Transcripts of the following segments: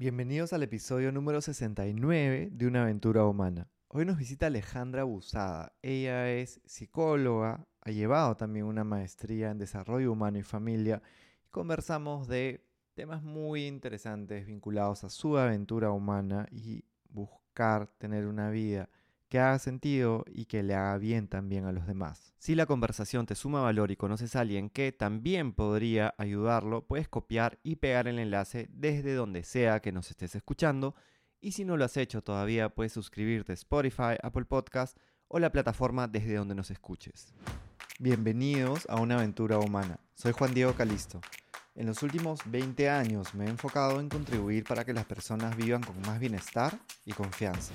Bienvenidos al episodio número 69 de Una aventura humana. Hoy nos visita Alejandra Busada. Ella es psicóloga, ha llevado también una maestría en desarrollo humano y familia conversamos de temas muy interesantes vinculados a su aventura humana y buscar tener una vida que haga sentido y que le haga bien también a los demás. Si la conversación te suma valor y conoces a alguien que también podría ayudarlo, puedes copiar y pegar el enlace desde donde sea que nos estés escuchando. Y si no lo has hecho todavía, puedes suscribirte a Spotify, Apple Podcast o la plataforma desde donde nos escuches. Bienvenidos a una aventura humana. Soy Juan Diego Calisto. En los últimos 20 años me he enfocado en contribuir para que las personas vivan con más bienestar y confianza.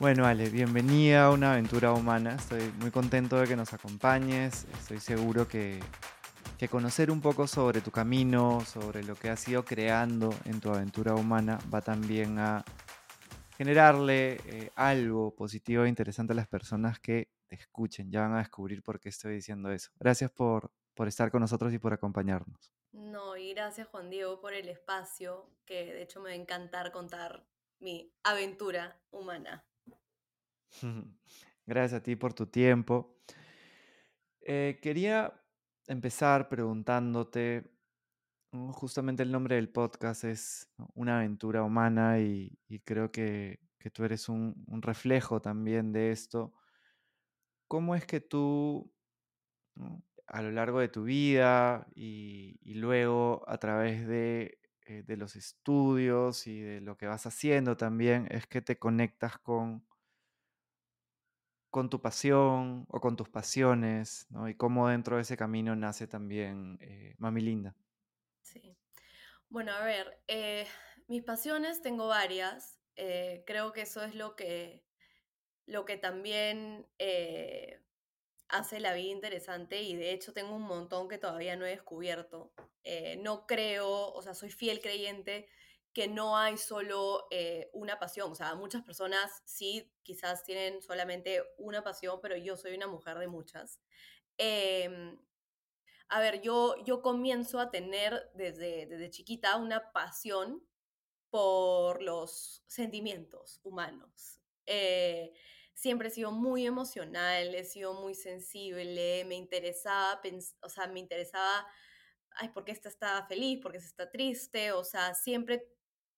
Bueno, Ale, bienvenida a una aventura humana. Estoy muy contento de que nos acompañes. Estoy seguro que, conocer un poco sobre tu camino, sobre lo que has ido creando en tu aventura humana, va también a generarle eh, algo positivo e interesante a las personas que te escuchen. Ya van a descubrir por qué estoy diciendo eso. Gracias por, por estar con nosotros y por acompañarnos. No, y gracias Juan Diego por el espacio, que de hecho me va a encantar contar mi aventura humana. Gracias a ti por tu tiempo. Eh, quería empezar preguntándote, justamente el nombre del podcast es Una aventura humana y, creo que, tú eres un, reflejo también de esto. ¿Cómo es que tú, a lo largo de tu vida y, luego a través de, eh, de los estudios y de lo que vas haciendo también, es que te conectas con con tu pasión o con tus pasiones, ¿no? Y cómo dentro de ese camino nace también eh, Mami Linda. Sí. Bueno, a ver, eh, mis pasiones tengo varias. Eh, creo que eso es lo que, lo que también hace la vida interesante y de hecho tengo un montón que todavía no he descubierto. no creo, o sea, soy fiel creyente que no hay solo eh, una pasión. O sea, muchas personas sí quizás tienen solamente una pasión, pero yo soy una mujer de muchas. Em, a ver, yo, yo comienzo a tener desde, desde chiquita una pasión por los sentimientos humanos. Eh, siempre he sido muy emocional, he sido muy sensible, me interesaba, o sea, me interesaba, ay, ¿por qué esta está feliz? ¿Por qué está triste? O sea, siempre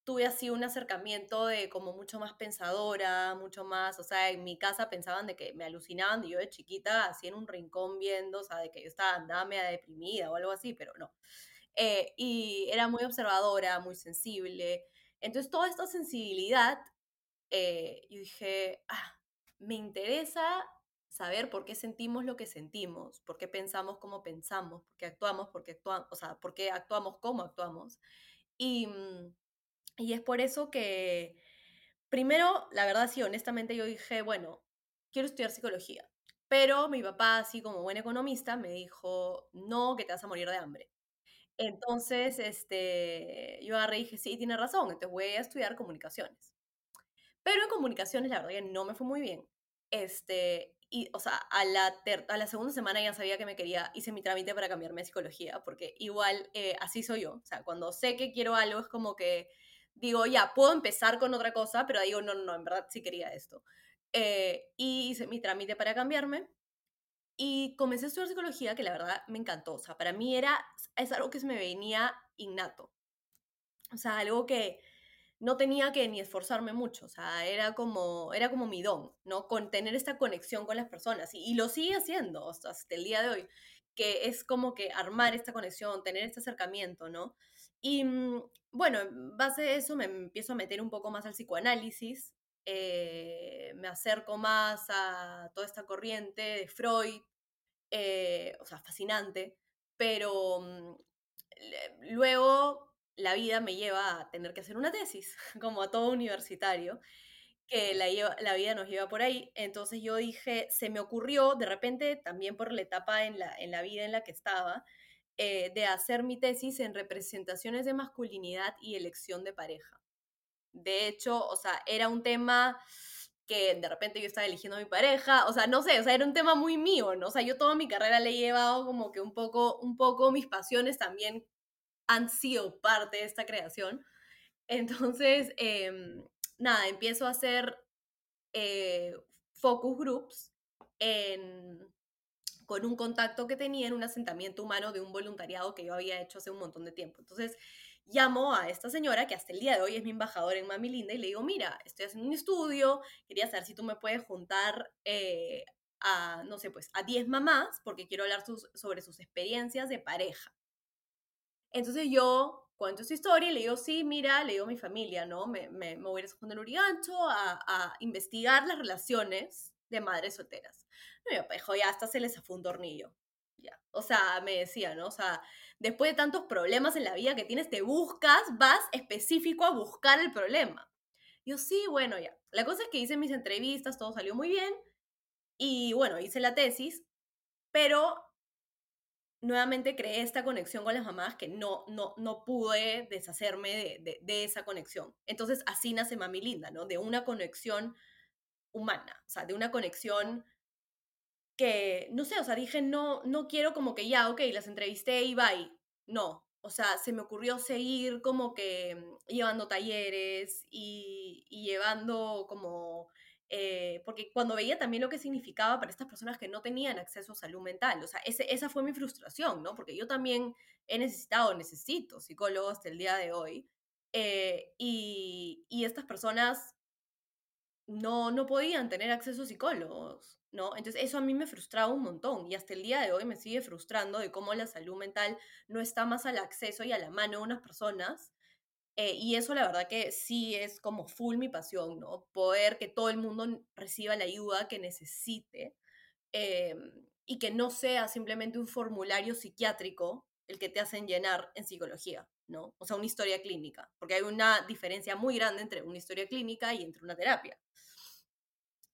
tuve así un acercamiento de como mucho más pensadora, mucho más, o sea, en mi casa pensaban de que me alucinaban de yo de chiquita así en un rincón viendo, o sea, de que yo estaba andada media deprimida o algo así, pero no. Eh, y era muy observadora, muy sensible. Entonces, toda esta sensibilidad, eh, yo dije, ah, me interesa saber por qué sentimos lo que sentimos, por qué pensamos como pensamos, por qué actuamos, porque actuamos, o sea, por qué actuamos como actuamos. Y, mm, y es por eso que, primero, la verdad sí, honestamente yo dije, bueno, quiero estudiar psicología. Pero mi papá, así como buen economista, me dijo, no, que te vas a morir de hambre. Entonces, este, yo agarré y dije, sí, tiene razón, entonces voy a estudiar comunicaciones. Pero en comunicaciones, la verdad no me fue muy bien. Este, y, o sea, a la, a la segunda semana ya sabía que me quería, hice mi trámite para cambiarme a psicología, porque igual eh, así soy yo. O sea, cuando sé que quiero algo es como que digo, ya, puedo empezar con otra cosa, pero digo, no, no, en verdad sí quería esto. Eh, y hice mi trámite para cambiarme y comencé a estudiar psicología, que la verdad me encantó. O sea, para mí era, es algo que se me venía innato. O sea, algo que no tenía que ni esforzarme mucho, o sea, era como, era como mi don, ¿no? Con tener esta conexión con las personas y, y lo sigue haciendo hasta el día de hoy, que es como que armar esta conexión, tener este acercamiento, ¿no? Y mm, bueno, en base a eso me empiezo a meter un poco más al psicoanálisis, eh, me acerco más a toda esta corriente de Freud, eh, o sea, fascinante, pero mm, luego la vida me lleva a tener que hacer una tesis, como a todo universitario, que la, la vida nos lleva por ahí. Entonces yo dije, se me ocurrió de repente, también por la etapa en la, en la vida en la que estaba, eh, de hacer mi tesis en representaciones de masculinidad y elección de pareja. De hecho, o sea, era un tema que de repente yo estaba eligiendo a mi pareja, o sea, no sé, o sea, era un tema muy mío, ¿no? O sea, yo toda mi carrera le he llevado como que un poco, un poco mis pasiones también han sido parte de esta creación. Entonces, em, nada, empiezo a hacer eh, focus groups en, con un contacto que tenía en un asentamiento humano de un voluntariado que yo había hecho hace un montón de tiempo. Entonces, llamo a esta señora que hasta el día de hoy es mi embajadora en Mami Linda y le digo, mira, estoy haciendo un estudio, quería saber si tú me puedes juntar eh, a, no sé, pues a 10 mamás porque quiero hablar sobre sus experiencias de pareja. Entonces yo cuento esa historia y le digo, sí, mira, le digo a mi familia, ¿no? Me, me, me voy a ir a Urigancho a, a investigar las relaciones de madres solteras. No, mi papá dijo, ya, hasta se les zafó un tornillo. Ya. O sea, me decía, ¿no? O sea, después de tantos problemas en la vida que tienes, te buscas, vas específico a buscar el problema. Yo, sí, bueno, ya. La cosa es que hice mis entrevistas, todo salió muy bien. Y bueno, hice la tesis, pero nuevamente creé esta conexión con las mamás que no, no, no pude deshacerme de, de, esa conexión. Entonces así nace Mami Linda, ¿no? De una conexión humana, o sea, de una conexión no sé, o sea, dije, no, no quiero como que ya, ok, las entrevisté y bye. No, o sea, se me ocurrió seguir como que llevando talleres y, y llevando como eh, porque cuando veía también lo que significaba para estas personas que no tenían acceso a salud mental, o sea, ese, esa fue mi frustración, ¿no? Porque yo también he necesitado, necesito psicólogo hasta el día de hoy, eh, y, y, estas personas no, no podían tener acceso a psicólogos, ¿no? Entonces eso a mí me frustraba un montón y hasta el día de hoy me sigue frustrando de cómo la salud mental no está más al acceso y a la mano de unas personas eh, y eso la verdad que sí es como full mi pasión, ¿no? Poder que todo el mundo reciba la ayuda que necesite em, y que no sea simplemente un formulario psiquiátrico el que te hacen llenar en psicología, ¿no? O sea, una historia clínica, porque hay una diferencia muy grande entre una historia clínica y entre una terapia.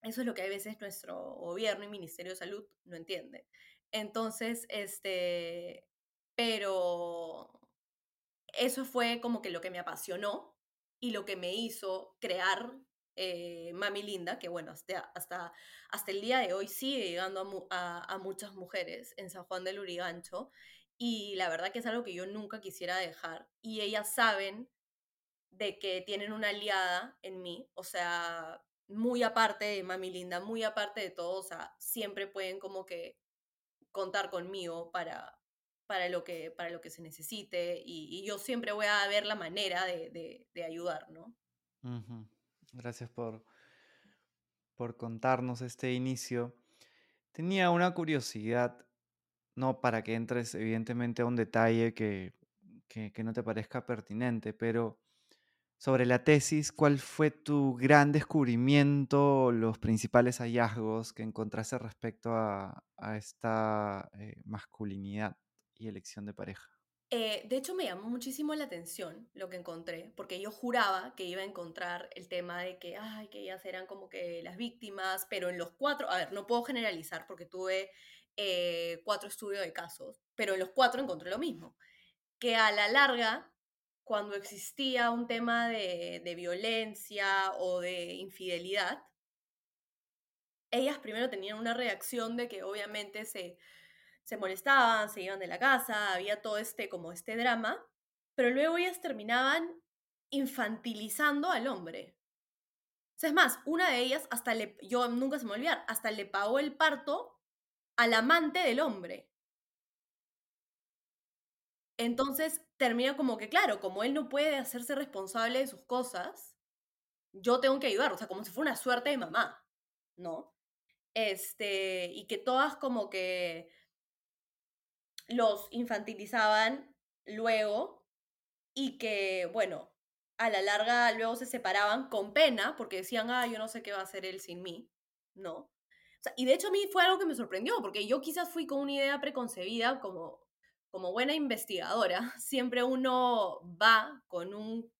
Eso es lo que a veces nuestro gobierno y Ministerio de Salud no entiende. Entonces, este, pero eso fue como que lo que me apasionó y lo que me hizo crear eh, Mami Linda, que bueno, hasta, hasta, hasta el día de hoy sigue llegando a, a, muchas mujeres en San Juan del Urigancho y la verdad que es algo que yo nunca quisiera dejar y ellas saben de que tienen una aliada en mí, o sea, muy aparte de Mami Linda, muy aparte de todo, o sea, siempre pueden como que contar conmigo para, para lo que, para lo que se necesite y, yo siempre voy a ver la manera de, ayudar, ¿no? Gracias por, por contarnos este inicio. Tenía una curiosidad, no para que entres evidentemente a un detalle que, que no te parezca pertinente, pero sobre la tesis, ¿cuál fue tu gran descubrimiento, los principales hallazgos que encontraste respecto a, esta eh, masculinidad y elección de pareja? Eh, de hecho, me llamó muchísimo la atención lo que encontré, porque yo juraba que iba a encontrar el tema de que, ay, que ellas eran como que las víctimas, pero en los cuatro, a ver, no puedo generalizar porque tuve eh, cuatro estudios de casos, pero en los cuatro encontré lo mismo, que a la larga cuando existía un tema de, violencia o de infidelidad, ellas primero tenían una reacción de que obviamente se, molestaban, se iban de la casa, había todo este como este drama, pero luego ellas terminaban infantilizando al hombre. es más, una de ellas hasta le, yo nunca se me olvidar, hasta le pagó el parto al amante del hombre. Entonces termina como que, claro, como él no puede hacerse responsable de sus cosas, yo tengo que ayudar, o sea, como si fuera una suerte de mamá, ¿no? Este, y que todas como que los infantilizaban luego y que, bueno, a la larga luego se separaban con pena porque decían, ah, yo no sé qué va a hacer él sin mí, ¿no? Y de hecho a mí fue algo que me sorprendió, porque yo quizás fui con una idea preconcebida como como buena investigadora, siempre uno va con un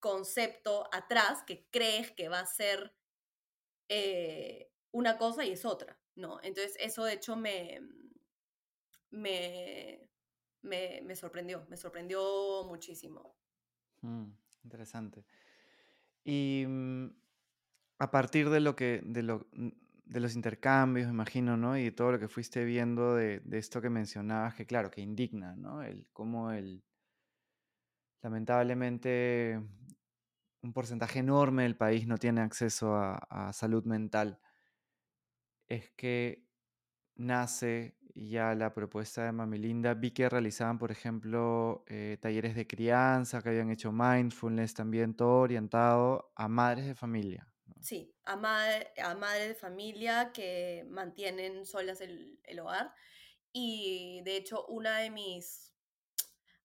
concepto atrás que crees que va a ser eh, una cosa y es otra, ¿no? Entonces eso de hecho me, me, me, sorprendió, me sorprendió muchísimo. Mm, interesante. Y mm, a partir de lo que, de, lo, mm, de los intercambios, imagino, ¿no? Y todo lo que fuiste viendo de, de, esto que mencionabas, que claro, que indigna, ¿no? El cómo el lamentablemente un porcentaje enorme del país no tiene acceso a, salud mental, es que nace ya la propuesta de Mamilinda. Vi que realizaban, por ejemplo, eh, talleres de crianza, que habían hecho mindfulness, también todo orientado a madres de familia. Sí, a, a madres de familia que mantienen solas el, el hogar. Y de hecho, una de mis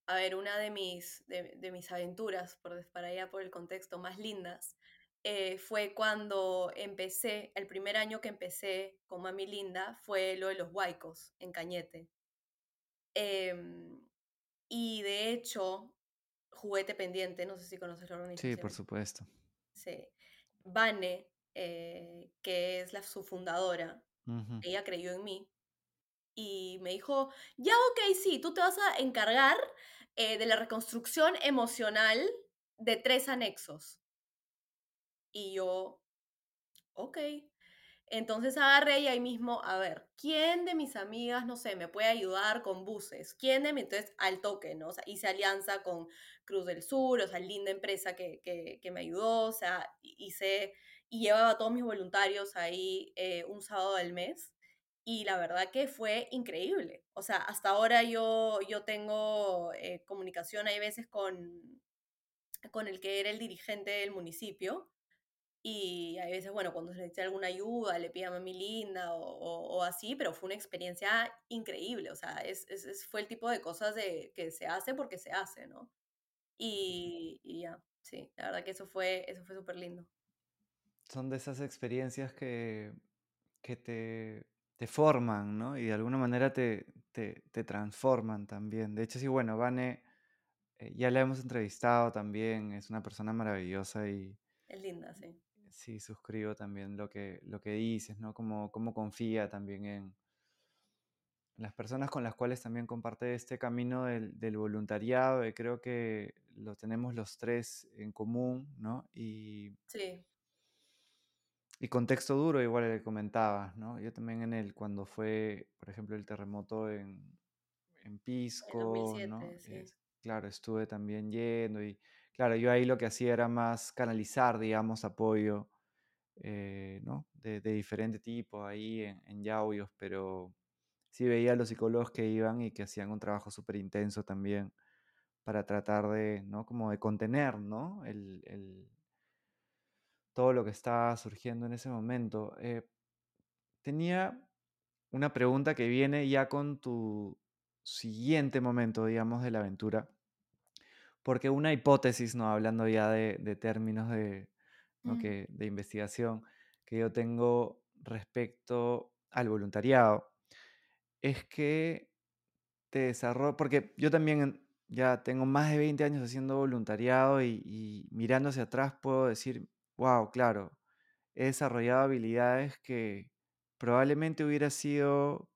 a ver, una de mis, de, mis aventuras, por, para allá por el contexto, más lindas, eh, fue cuando empecé, el primer año que empecé con Mami Linda fue lo de los huaicos en Cañete. Em, y de hecho, Juguete Pendiente, no sé si conoces la organización. Sí, por supuesto. Sí. Vane, eh, que es la, su fundadora, ella creyó en mí y me dijo, ya ok, sí, tú te vas a encargar eh, de la reconstrucción emocional de tres anexos. Y yo, ok. Entonces agarré y ahí mismo, a ver, ¿quién de mis amigas, no sé, me puede ayudar con buses? ¿Quién de mis, entonces al toque, ¿no? O sea, hice alianza con Cruz del Sur, o sea, linda empresa que, que, me ayudó, o sea, hice, y llevaba a todos mis voluntarios ahí eh, un sábado del mes y la verdad que fue increíble. O sea, hasta ahora yo, yo tengo eh, comunicación, hay veces con, con el que era el dirigente del municipio y hay veces, bueno, cuando se necesita alguna ayuda, le pide a mami linda o, así, pero fue una experiencia increíble. O sea, es, fue el tipo de cosas de, que se hace porque se hace, ¿no? Y, y ya, sí, la verdad que eso fue eso fue súper lindo. Son de esas experiencias que, que te te forman, ¿no? Y de alguna manera te, te, transforman también. De hecho, sí, bueno, Vane, eh, ya la hemos entrevistado también, es una persona maravillosa y... Es linda, sí. Sí, suscribo también lo que, lo que dices, ¿no? Cómo, cómo confía también en las personas con las cuales también comparte este camino del, del voluntariado, y creo que lo tenemos los tres en común, ¿no? Y, sí. Y contexto duro, igual le comentaba, ¿no? Yo también en el, cuando fue, por ejemplo, el terremoto en, en Pisco, ¿no? claro, estuve también yendo y, claro, yo ahí lo que hacía era más canalizar, digamos, apoyo, eh, ¿no? De, de, diferente tipo ahí en, en Yauyos, pero sí veía a los psicólogos que iban y que hacían un trabajo súper intenso también para tratar de, ¿no? Como de contener, ¿no? el, todo lo que estaba surgiendo en ese momento. Eh, tenía una pregunta que viene ya con tu siguiente momento, digamos, de la aventura. Porque una hipótesis, ¿no? hablando ya de, términos de, que, de investigación que yo tengo respecto al voluntariado, es que te desarrollo, porque yo también ya tengo más de 20 años haciendo voluntariado y, y mirando hacia atrás puedo decir, Wow, claro. He desarrollado habilidades que probablemente hubiera sido,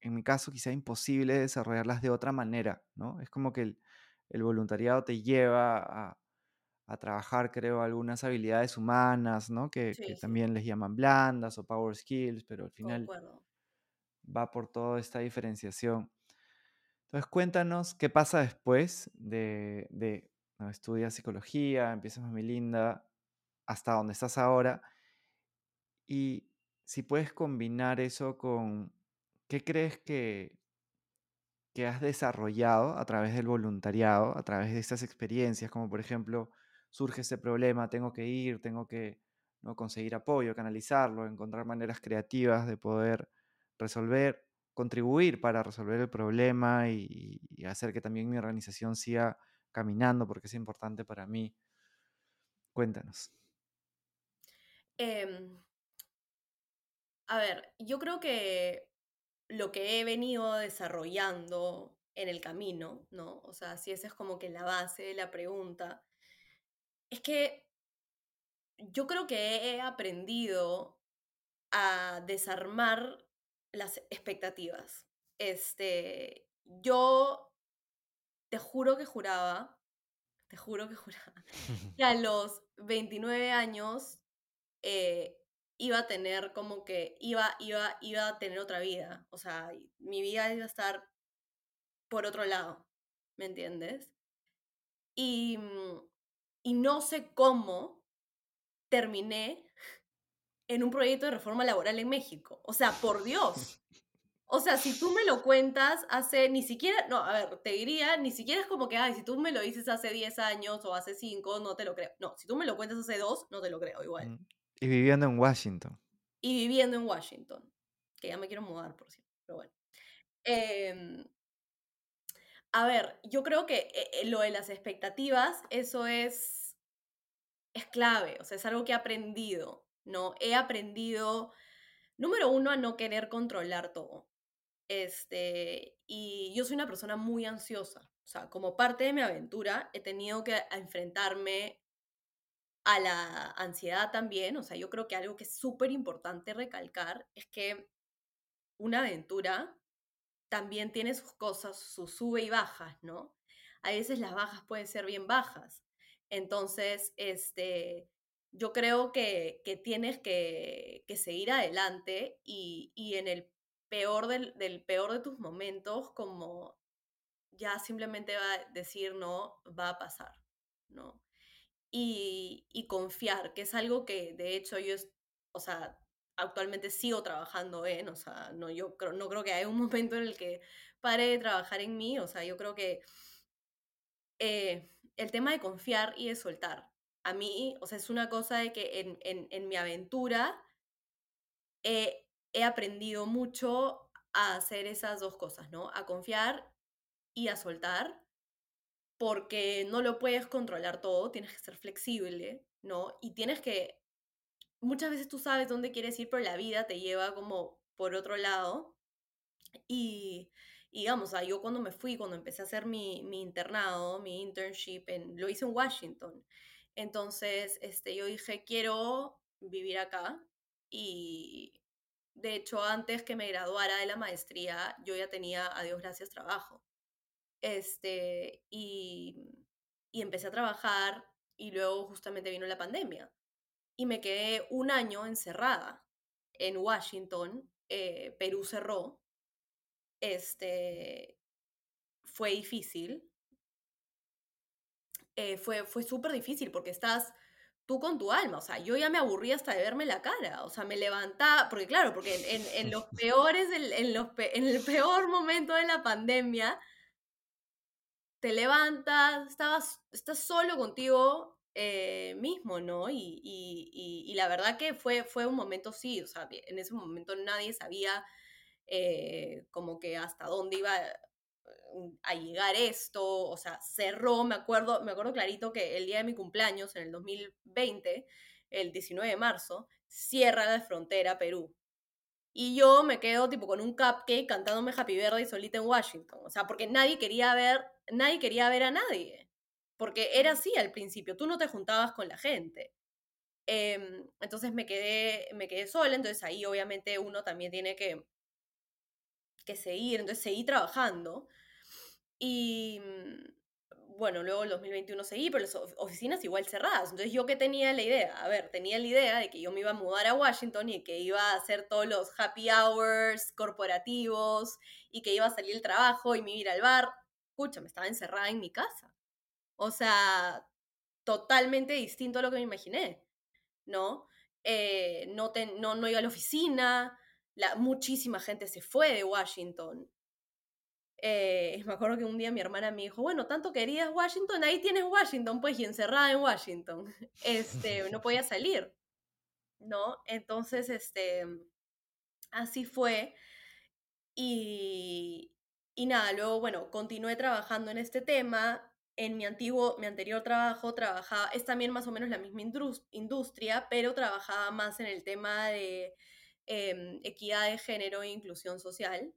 en mi caso, quizá imposible desarrollarlas de otra manera, ¿no? Es como que el, voluntariado te lleva a, trabajar, creo, algunas habilidades humanas, ¿no? Que, también les llaman blandas o power skills, pero al final va por toda esta diferenciación. Entonces, cuéntanos qué pasa después de, de no, estudias psicología, empiezas mi linda, hasta donde estás ahora. Y si puedes combinar eso con qué crees que, que has desarrollado a través del voluntariado, a través de estas experiencias, como por ejemplo, surge ese problema, tengo que ir, tengo que ¿no? conseguir apoyo, canalizarlo, encontrar maneras creativas de poder resolver, contribuir para resolver el problema y, hacer que también mi organización siga caminando porque es importante para mí. Cuéntanos. Em, a ver, yo creo que lo que he venido desarrollando en el camino, ¿no? O sea, si esa es como que la base de la pregunta, es que yo creo que he aprendido a desarmar las expectativas. Este, yo te juro que juraba, te juro que juraba, que a los 29 años eh, iba a tener como que, iba, iba, iba a tener otra vida. O sea, mi vida iba a estar por otro lado, ¿me entiendes? Y, mm, y no sé cómo terminé en un proyecto de reforma laboral en México. O sea, por Dios. O sea, si tú me lo cuentas hace, ni siquiera, no, a ver, te diría, ni siquiera es como que, ay, si tú me lo dices hace 10 años o hace 5, no te lo creo. No, si tú me lo cuentas hace 2, no te lo creo igual. Mm, Y viviendo en Washington. Y viviendo en Washington, que ya me quiero mudar, por cierto, pero bueno. Em, a ver, yo creo que eh, eh, lo de las expectativas, eso es, es clave, o sea, es algo que he aprendido, ¿no? He aprendido, número uno, a no querer controlar todo. Este, y yo soy una persona muy ansiosa. O sea, como parte de mi aventura, he tenido que enfrentarme a la ansiedad también. O sea, yo creo que algo que es súper importante recalcar es que una aventura también tiene sus cosas, sus sube y bajas, ¿no? A veces las bajas pueden ser bien bajas. Entonces, este, yo creo que, que tienes que, que, seguir adelante y, y en el peor del, del, peor de tus momentos, como ya simplemente va a decir no, va a pasar, ¿no? Y, y confiar, que es algo que de hecho yo, o sea, actualmente sigo trabajando en, o sea, no, yo creo, no creo que haya un momento en el que pare de trabajar en mí, o sea, yo creo que eh, el tema de confiar y de soltar, a mí, o sea, es una cosa de que en, en, mi aventura eh, he aprendido mucho a hacer esas dos cosas, ¿no? A confiar y a soltar, porque no lo puedes controlar todo, tienes que ser flexible, ¿no? Y tienes que, muchas veces tú sabes dónde quieres ir, pero la vida te lleva como por otro lado. Y, y digamos, o yo cuando me fui, cuando empecé a hacer mi, mi internado, mi internship, en, lo hice en Washington. Entonces, este, yo dije, quiero vivir acá y, de hecho, antes que me graduara de la maestría, yo ya tenía, a Dios gracias, trabajo. Este, y, y empecé a trabajar y luego justamente vino la pandemia. Y me quedé un año encerrada en Washington. Eh, Perú cerró. Este, fue difícil. Eh, fue fue súper difícil porque estás tú con tu alma. O sea, yo ya me aburrí hasta de verme la cara. O sea, me levantaba, porque claro, porque en, en, en los peores, en, los, en el peor momento de la pandemia, te levantas, estabas, estás solo contigo eh, mismo, ¿no? Y, y, la verdad que fue, fue un momento, sí, o sea, en ese momento nadie sabía eh, como que hasta dónde iba a llegar esto, o sea, cerró, me acuerdo, me acuerdo clarito que el día de mi cumpleaños, en el 2020, el 19 de marzo, cierra la frontera Perú. Y yo me quedo tipo con un cupcake cantándome Happy Birthday solita en Washington. O sea, porque nadie quería ver, nadie quería ver a nadie. Porque era así al principio, tú no te juntabas con la gente. Eh, entonces me quedé, me quedé sola, entonces ahí obviamente uno también tiene que, que seguir, entonces seguí trabajando. Y mm, bueno, luego el 2021 seguí, pero las oficinas igual cerradas. Entonces yo que tenía la idea, a ver, tenía la idea de que yo me iba a mudar a Washington y que iba a hacer todos los happy hours corporativos y que iba a salir el trabajo y me iba a ir al bar. Escucha, me estaba encerrada en mi casa. O sea, totalmente distinto a lo que me imaginé, ¿no? Eh, no, te, no, no iba a la oficina, la, muchísima gente se fue de Washington. Eh, me acuerdo que un día mi hermana me dijo, bueno, tanto querías Washington, ahí tienes Washington, pues, y encerrada en Washington. Este, no podía salir, ¿no? Entonces, este, así fue. Y, y nada, luego, bueno, continué trabajando en este tema. En mi antiguo, mi anterior trabajo trabajaba, es también más o menos la misma industria, pero trabajaba más en el tema de eh, equidad de género e inclusión social.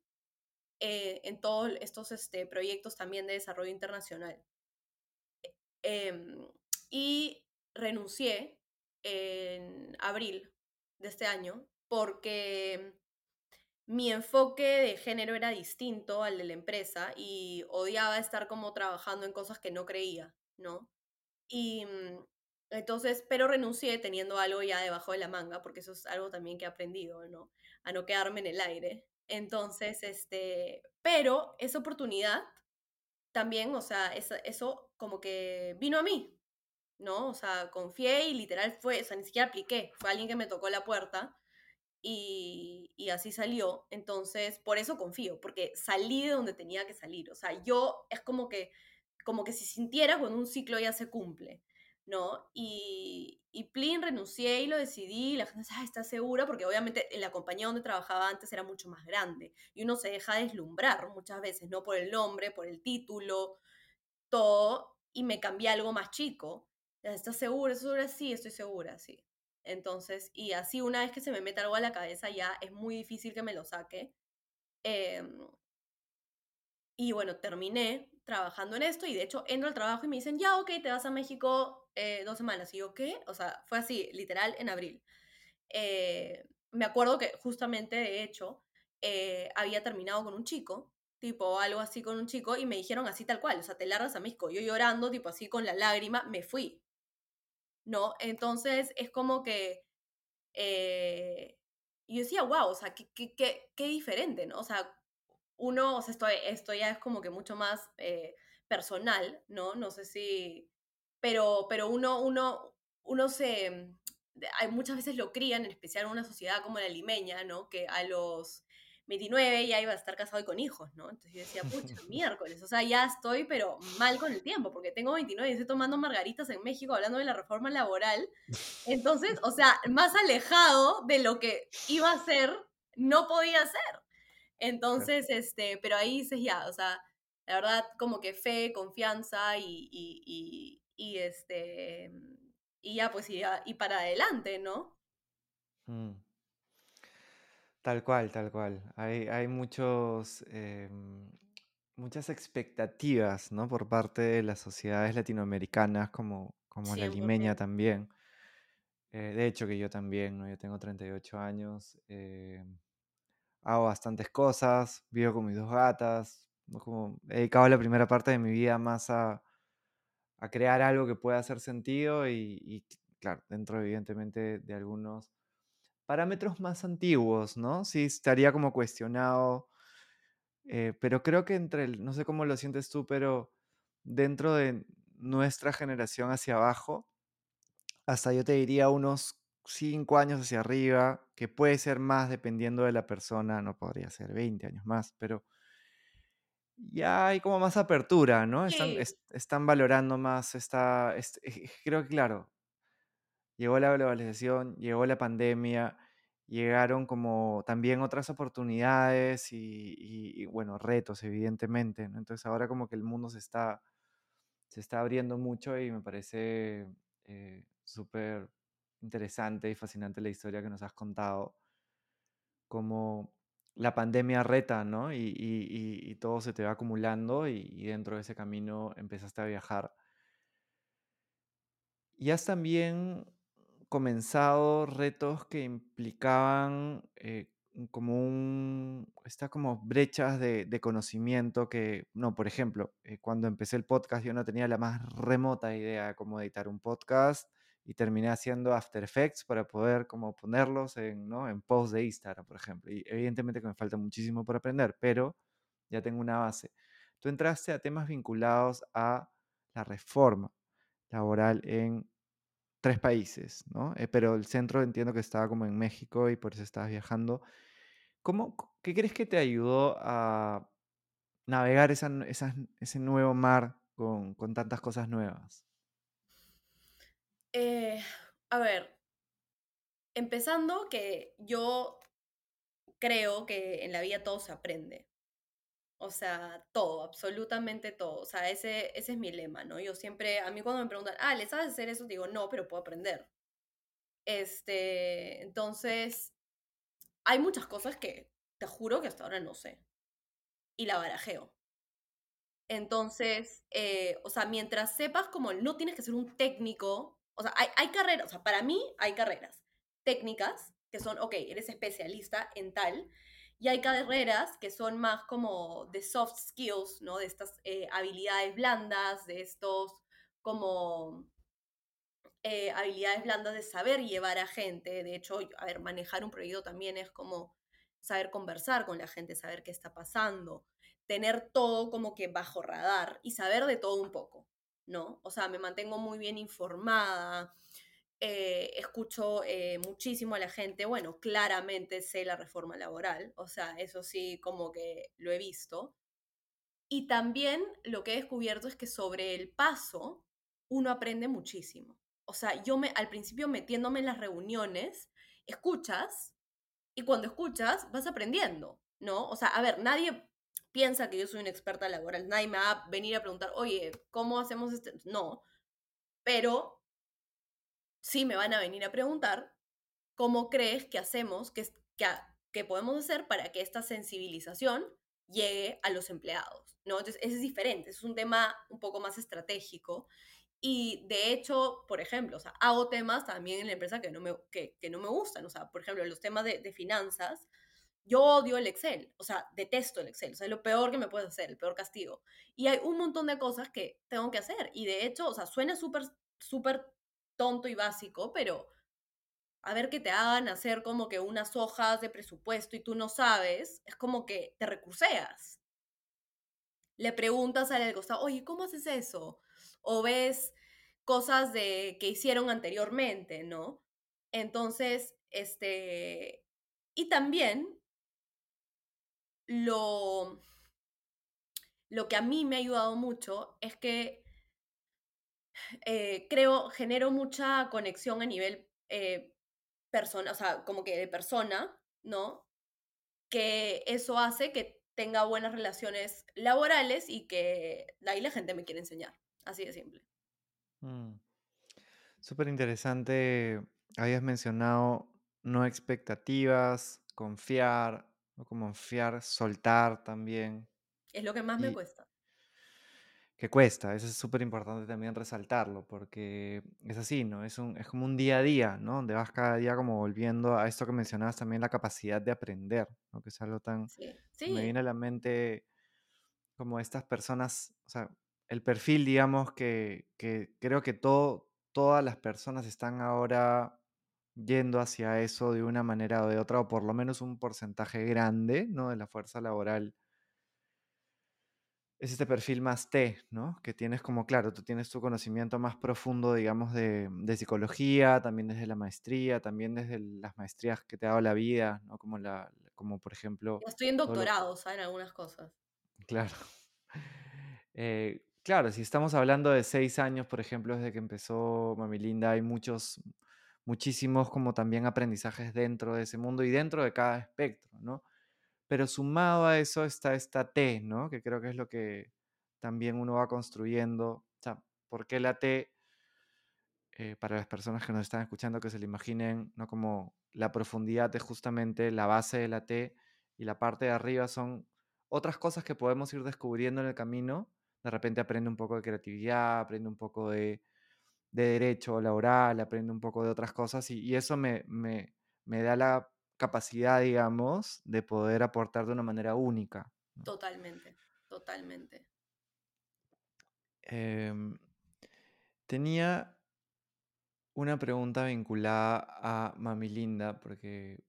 Eh, en todos estos este, proyectos también de desarrollo internacional. Em, y renuncié en abril de este año porque mi enfoque de género era distinto al de la empresa y odiaba estar como trabajando en cosas que no creía, ¿no? Y mm, entonces, pero renuncié teniendo algo ya debajo de la manga, porque eso es algo también que he aprendido, ¿no? A no quedarme en el aire. Entonces, este, pero esa oportunidad también, o sea, eso como que vino a mí, ¿no? O sea, confié y literal fue, o sea, ni siquiera apliqué, fue alguien que me tocó la puerta y, y, así salió. Entonces, por eso confío, porque salí de donde tenía que salir. O sea, yo es como que, como que si sintiera cuando un ciclo ya se cumple, ¿no? Y, y Plin renuncié y lo decidí, y la gente dice, ah, ¿estás segura? Porque obviamente en la compañía donde trabajaba antes era mucho más grande y uno se deja deslumbrar muchas veces, ¿no? Por el nombre, por el título, todo, y me cambié algo más chico. ¿Estás segura? ¿Estás segura? Sí, estoy segura, sí. Entonces, y así una vez que se me mete algo a la cabeza ya es muy difícil que me lo saque. Em, y bueno, terminé trabajando en esto y de hecho entro al trabajo y me dicen, ya, ok, te vas a México eh, dos semanas. Y yo, ¿qué? O sea, fue así, literal, en abril. Eh, me acuerdo que justamente, de hecho, eh, había terminado con un chico, tipo algo así con un chico, y me dijeron así tal cual, o sea, te largas a México. Yo llorando, tipo así con la lágrima, me fui. ¿no? Entonces es como que eh, yo decía, wow, o sea, qué, qué, qué, qué, diferente, ¿no? O sea, uno, o sea, esto, esto ya es como que mucho más eh, personal, ¿no? No sé si, pero, pero uno, uno, uno se, hay, muchas veces lo crían, en especial en una sociedad como la limeña, ¿no? Que a los 29 ya iba a estar casado y con hijos, ¿no? Entonces yo decía, pucha, miércoles, o sea, ya estoy, pero mal con el tiempo, porque tengo 29 y estoy tomando margaritas en México hablando de la reforma laboral. Entonces, o sea, más alejado de lo que iba a ser, no podía ser. Entonces, este, pero ahí dices ya, o sea, la verdad, como que fe, confianza y, y, y, este, y ya, pues, y, y para adelante, ¿no? Mm. Tal cual, tal cual. Hay, hay muchos, em, muchas expectativas, ¿no? Por parte de las sociedades latinoamericanas, como, como la limeña también. Eh, de hecho, que yo también, ¿no? Yo tengo 38 años, eh, hago bastantes cosas, vivo con mis dos gatas, como he dedicado la primera parte de mi vida más a, a crear algo que pueda hacer sentido y, claro, dentro evidentemente de algunos parámetros más antiguos, ¿no? Sí, estaría como cuestionado, eh, pero creo que entre, el, no sé cómo lo sientes tú, pero dentro de nuestra generación hacia abajo, hasta yo te diría unos cinco años hacia arriba, que puede ser más dependiendo de la persona, no podría ser 20 años más, pero ya hay como más apertura, ¿no? Están, es- están valorando más esta, este, creo que claro, llegó la globalización, llegó la pandemia, llegaron como también otras oportunidades y, y- y, bueno, retos, evidentemente, ¿no? Entonces ahora como que el mundo se está, se está abriendo mucho y me parece eh, súper interesante y fascinante la historia que nos has contado, como la pandemia reta, ¿no? Y, y- y- todo se te va acumulando y, dentro de ese camino empezaste a viajar. Y has también comenzado retos que implicaban eh, como un, estas como brechas de, de conocimiento que, no, por ejemplo, eh, cuando empecé el podcast yo no tenía la más remota idea de cómo editar un podcast y terminé haciendo After Effects para poder como ponerlos en, ¿no? en post de Instagram, por ejemplo. Y evidentemente que me falta muchísimo por aprender, pero ya tengo una base. Tú entraste a temas vinculados a la reforma laboral en tres países, ¿no? Eh, pero el centro entiendo que estaba como en México y por eso estabas viajando. ¿Cómo, qué crees que te ayudó a navegar esa esas- ese nuevo mar con, con tantas cosas nuevas? Eh, a ver, empezando que yo creo que en la vida todo se aprende. O sea, todo, absolutamente todo. O sea, ese, ese es mi lema, ¿no? Yo siempre, a mí cuando me preguntan, ah, ¿le sabes hacer eso? Digo, no, pero puedo aprender. Este, entonces, hay muchas cosas que te juro que hasta ahora no sé. y la barajeo. Entonces, eh, o sea, mientras sepas como no tienes que ser un técnico, o sea, hay, carreras, o sea, para mí hay carreras técnicas que son, ok, eres especialista en tal, y hay carreras que son más como de soft skills, ¿no? De estas eh, habilidades blandas, de estos como eh, habilidades blandas de saber llevar a gente. De hecho, a ver, manejar un proyecto también es como saber conversar con la gente, saber qué está pasando, tener todo como que bajo radar y saber de todo un poco, ¿no? O sea, me mantengo muy bien informada, eh, escucho eh, muchísimo a la gente, bueno, claramente sé la reforma laboral, o sea, eso sí, como que lo he visto. Y también lo que he descubierto es que sobre el paso uno aprende muchísimo. O sea, yo me, al principio metiéndome en las reuniones, escuchas y cuando escuchas vas aprendiendo, ¿no? O sea, a ver, nadie piensa que yo soy una experta laboral, nadie me va a venir a preguntar, oye, ¿cómo hacemos este? No, pero sí me van a venir a preguntar cómo crees que hacemos, que, que, que podemos hacer para que esta sensibilización llegue a los empleados, ¿no? Entonces, ese es diferente, es un tema un poco más estratégico y de hecho, por ejemplo, o sea, hago temas también en la empresa que no me, que, no me gustan. O sea, por ejemplo, los temas de, finanzas, yo odio el Excel. O sea, detesto el Excel. O sea, es lo peor que me puedes hacer, el peor castigo. Y hay un montón de cosas que tengo que hacer. Y de hecho, o sea, suena súper, súper tonto y básico, pero a ver que te hagan hacer como que unas hojas de presupuesto y tú no sabes, es como que te recurseas. Le preguntas al del oye, ¿cómo haces eso? o ves cosas de, que hicieron anteriormente, ¿no? Entonces, este, y también lo, lo que a mí me ha ayudado mucho es que eh, creo, genero mucha conexión a nivel eh, persona, o sea, como que de persona, ¿no? Que eso hace que tenga buenas relaciones laborales y que ahí la gente me quiere enseñar. Así de simple. Mm. Súper interesante. Habías mencionado no expectativas, confiar, no confiar, soltar también. Es lo que más y me cuesta. Que cuesta, eso es súper importante también resaltarlo, porque es así, ¿no? Es, un, es como un día a día, ¿no? Donde vas cada día como volviendo a esto que mencionabas también, la capacidad de aprender, ¿no? Que es algo tan... Sí, Me sí, viene a la mente como estas personas, o sea, el perfil, digamos, que, que creo que todo, todas las personas están ahora yendo hacia eso de una manera o de otra, o por lo menos un porcentaje grande, ¿no? De la fuerza laboral. Es este perfil más T, ¿no? Que tienes como, claro, tú tienes tu conocimiento más profundo, digamos, de, de psicología, también desde la maestría, también desde las maestrías que te ha dado la vida, ¿no? Como, la, como por ejemplo... estoy en todo lo- doctorado, ¿saben? Algunas cosas. Claro. Eh, claro, si estamos hablando de seis años, por ejemplo, desde que empezó Mami Linda, hay muchos, muchísimos como también aprendizajes dentro de ese mundo y dentro de cada espectro, ¿no? Pero sumado a eso está esta T, ¿no? Que creo que es lo que también uno va construyendo. O sea, ¿por qué la T? Eh, para las personas que nos están escuchando, que se le imaginen, ¿no? Como la profundidad es justamente la base de la T y la parte de arriba son otras cosas que podemos ir descubriendo en el camino. De repente aprende un poco de creatividad, aprende un poco de, de derecho laboral, aprende un poco de otras cosas y, y eso me, me, me da la capacidad, digamos, de poder aportar de una manera única. ¿no? Totalmente, totalmente. Em, tenía una pregunta vinculada a Mami Linda, porque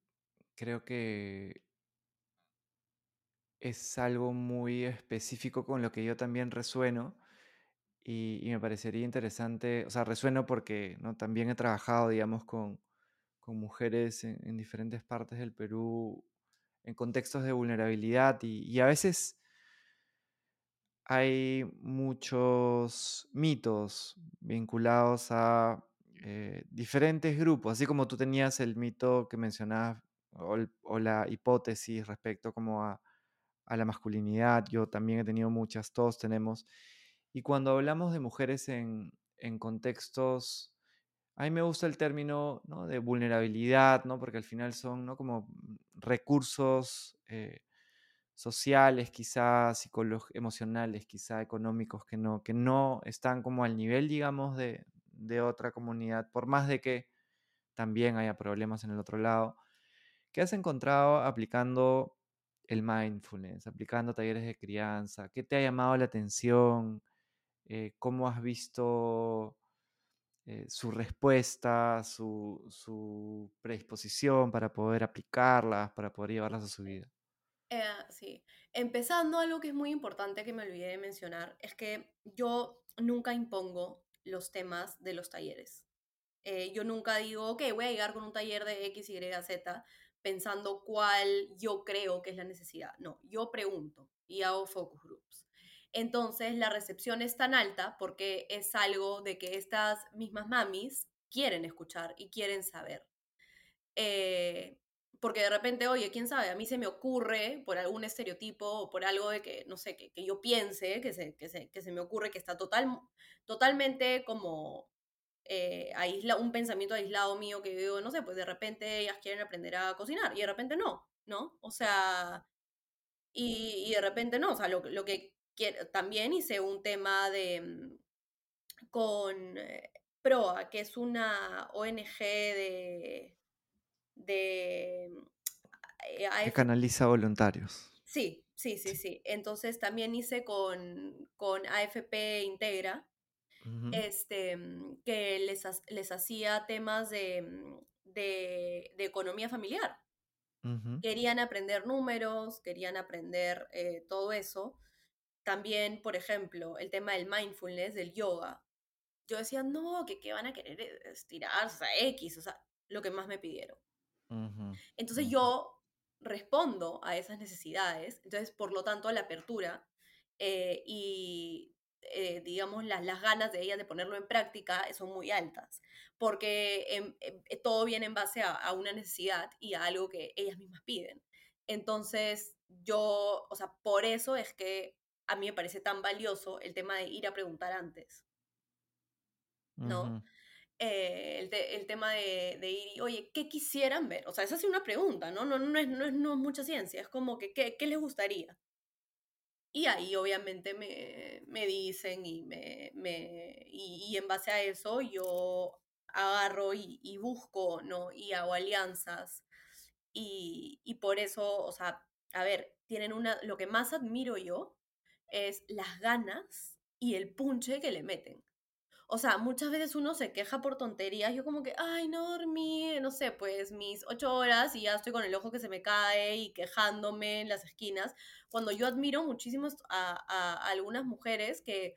creo que es algo muy específico con lo que yo también resueno y, me parecería interesante, o sea, resueno porque ¿no? también he trabajado, digamos, con, con mujeres en, en diferentes partes del Perú en contextos de vulnerabilidad y, y a veces hay muchos mitos vinculados a eh, diferentes grupos, así como tú tenías el mito que mencionabas o, o la hipótesis respecto como a, a la masculinidad, yo también he tenido muchas, todos tenemos. Y cuando hablamos de mujeres en, en contextos, a mí me gusta el término ¿no? de vulnerabilidad, ¿no? porque al final son ¿no? como recursos. eh, sociales, quizás emocionales, quizá económicos, que no, que no están como al nivel, digamos, de, de otra comunidad, por más de que también haya problemas en el otro lado. ¿Qué has encontrado aplicando el mindfulness, aplicando talleres de crianza? ¿Qué te ha llamado la atención? Eh, ¿Cómo has visto eh, su respuesta, su, su predisposición para poder aplicarlas, para poder llevarlas a su vida? Eh, sí, empezando algo que es muy importante que me olvidé de mencionar, es que yo nunca impongo los temas de los talleres. Eh, yo nunca digo, ok, voy a llegar con un taller de X, Y, Z pensando cuál yo creo que es la necesidad. No, yo pregunto y hago focus groups. Entonces la recepción es tan alta porque es algo de que estas mismas mamis quieren escuchar y quieren saber. Eh, porque de repente, oye, quién sabe, a mí se me ocurre por algún estereotipo o por algo de que, no sé, que, que yo piense, que se, que, se, que se me ocurre que está total, totalmente como eh, un pensamiento aislado mío que digo, no sé, pues de repente ellas quieren aprender a cocinar y de repente no, ¿no? O sea, y, y de repente no, o sea, lo, lo que también hice un tema de mm, con eh, PROA, que es una ONG de, de eh, Que canaliza voluntarios. Sí, sí, sí, Sí. Entonces también hice con, con AFP Integra, este, mm, que les, les hacía temas de, mm, de, de economía familiar. Querían aprender números, querían aprender eh, todo eso. También, por ejemplo, el tema del mindfulness, del yoga. Yo decía, no, que, que van a querer eh, estirarse, sea, X, o sea, lo que más me pidieron. Entonces yo respondo a esas necesidades, entonces por lo tanto la apertura eh, y eh, digamos las, las ganas de ellas de ponerlo en práctica son muy altas, porque em, em, eh, todo viene en base a, a una necesidad y a algo que ellas mismas piden. Entonces yo, o sea, por eso es que a mí me parece tan valioso el tema de ir a preguntar antes, ¿no? ujú, eh, el, te- el tema de, de ir y, oye, ¿qué quisieran ver? O sea, esa es una pregunta, ¿no? No, no, es, no, es, no es mucha ciencia, es como que, ¿qué, qué les gustaría? Y ahí obviamente me, me dicen y, me, me, y, y en base a eso yo agarro y, y busco, ¿no? Y hago alianzas. Y, y por eso, o sea, a ver, tienen una, lo que más admiro yo es las ganas y el punche que le meten. O sea, muchas veces uno se queja por tonterías. Yo como que, ay, no dormí, no sé, pues mis ocho horas y ya estoy con el ojo que se me cae y quejándome en las esquinas. Cuando yo admiro muchísimo a, algunas mujeres que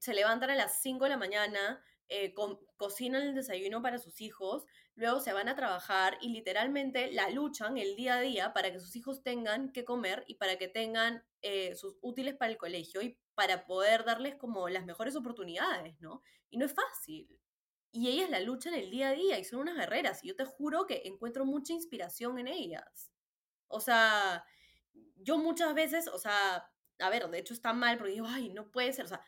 se levantan a las 5 de la mañana, eh, co- cocinan el desayuno para sus hijos, luego se van a trabajar y literalmente la luchan el día a día para que sus hijos tengan que comer y para que tengan eh, sus útiles para el colegio y para poder darles como las mejores oportunidades, ¿no? Y no es fácil. Y ellas la luchan el día a día y son unas guerreras y yo te juro que encuentro mucha inspiración en ellas. O sea, yo muchas veces, o sea, a ver, de hecho está mal porque digo, ay, no puede ser, o sea,